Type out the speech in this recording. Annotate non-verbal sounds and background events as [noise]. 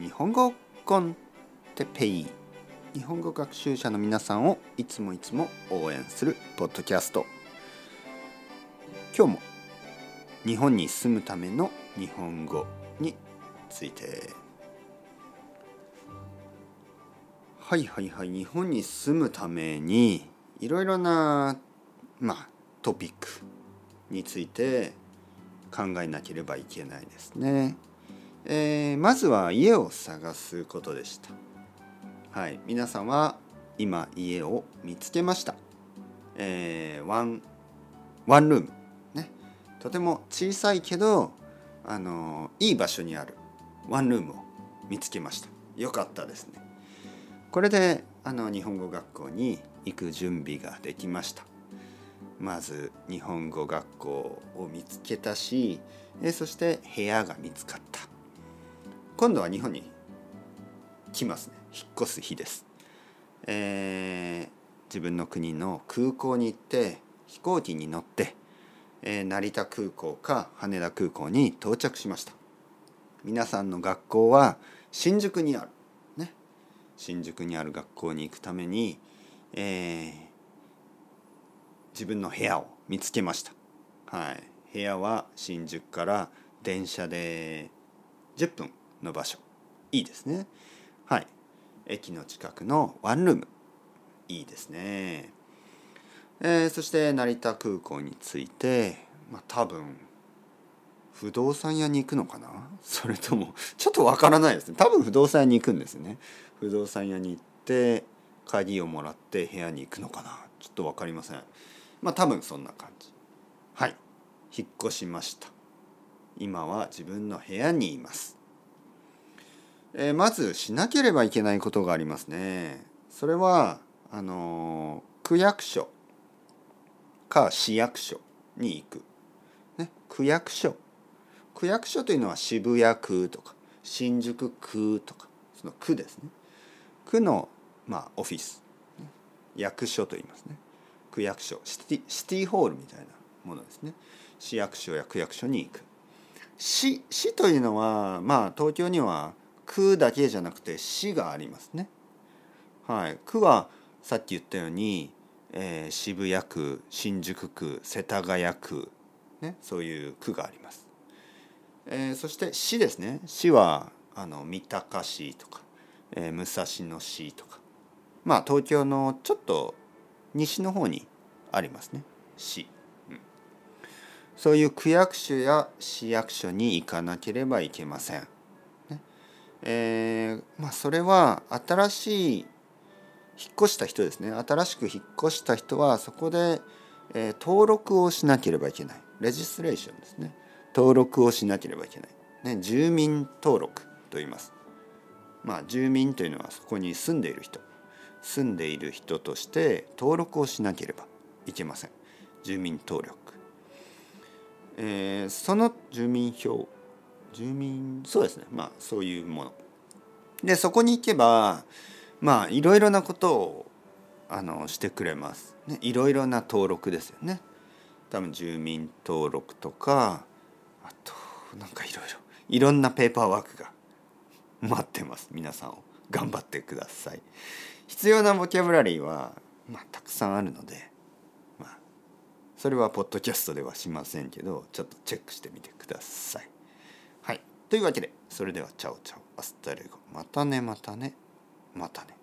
日本語コンテペイ。日本語学習者の皆さんをいつもいつも応援するポッドキャスト。今日も日本に住むための日本語について。はいはいはい日本に住むためにいろいろなまあトピックについて考えなければいけないですね。えー、まずは家を探すことでした。はい、皆さんは今家を見つけました。えー、ワンワンルームね、とても小さいけどあのいい場所にあるワンルームを見つけました。よかったですね。これであの日本語学校に行く準備ができました。まず日本語学校を見つけたしそして部屋が見つかった今度は日本に来ますね。引っ越す日です、えー、自分の国の空港に行って飛行機に乗って、えー、成田空港か羽田空港に到着しました。皆さんの学校は新宿にある。ね。新宿にある学校に行くために、えー、自分の部屋を見つけました、はい、部屋は新宿から電車で10分の場所。いいですね。はい。駅の近くのワンルーム。いいですね、えー、そして成田空港に着いて、まあ、多分不動産屋に行くのかな？[laughs] それともちょっとわからないですね。多分不動産屋に行くんですね。不動産屋に行って鍵をもらって部屋に行くのかな？ちょっと分かりません。まあ多分そんな感じ。はい。引っ越しました。今は自分の部屋にいます、えー、まずしなければいけないことがありますね。それはあのー、区役所か市役所に行く、ね、区役所。区役所というのは渋谷区とか新宿区とかその区ですね。区の、まあ、オフィス。役所と言いますね。区役所。シティシティホールみたいなものですね。市役所や区役所に行く。市市というのはまあ東京には区だけじゃなくて市がありますね。はい。区はさっき言ったように、えー、渋谷区新宿区世田谷区ねそういう区があります、えー、そして市ですね。市はあの三鷹市とか、えー、武蔵野市とか。まあ東京のちょっと西の方にありますね。市、うん、そういう区役所や市役所に行かなければいけません、えー、まあそれは新しい引っ越した人ですね。新しく引っ越した人はそこで、えー、登録をしなければいけない。レジストレーションですね。登録をしなければいけない、ね、住民登録と言います。まあ住民というのはそこに住んでいる人。住んでいる人として登録をしなければいけません。住民登録、えー、その住民票住民。そうですね。まあそういうもの。でそこに行けばまあいろいろなことをあのしてくれます、ね、いろいろな登録ですよね。多分住民登録とかあとなんかいろいろ。いろんなペーパーワークが [laughs] 待ってます。皆さんを。頑張ってください。必要なボキャブラリーは、まあ、たくさんあるので、まあ、それはポッドキャストではしませんけどちょっとチェックしてみてください。というわけでそれではチャオチャオアスタレゴまたねまたねまたね。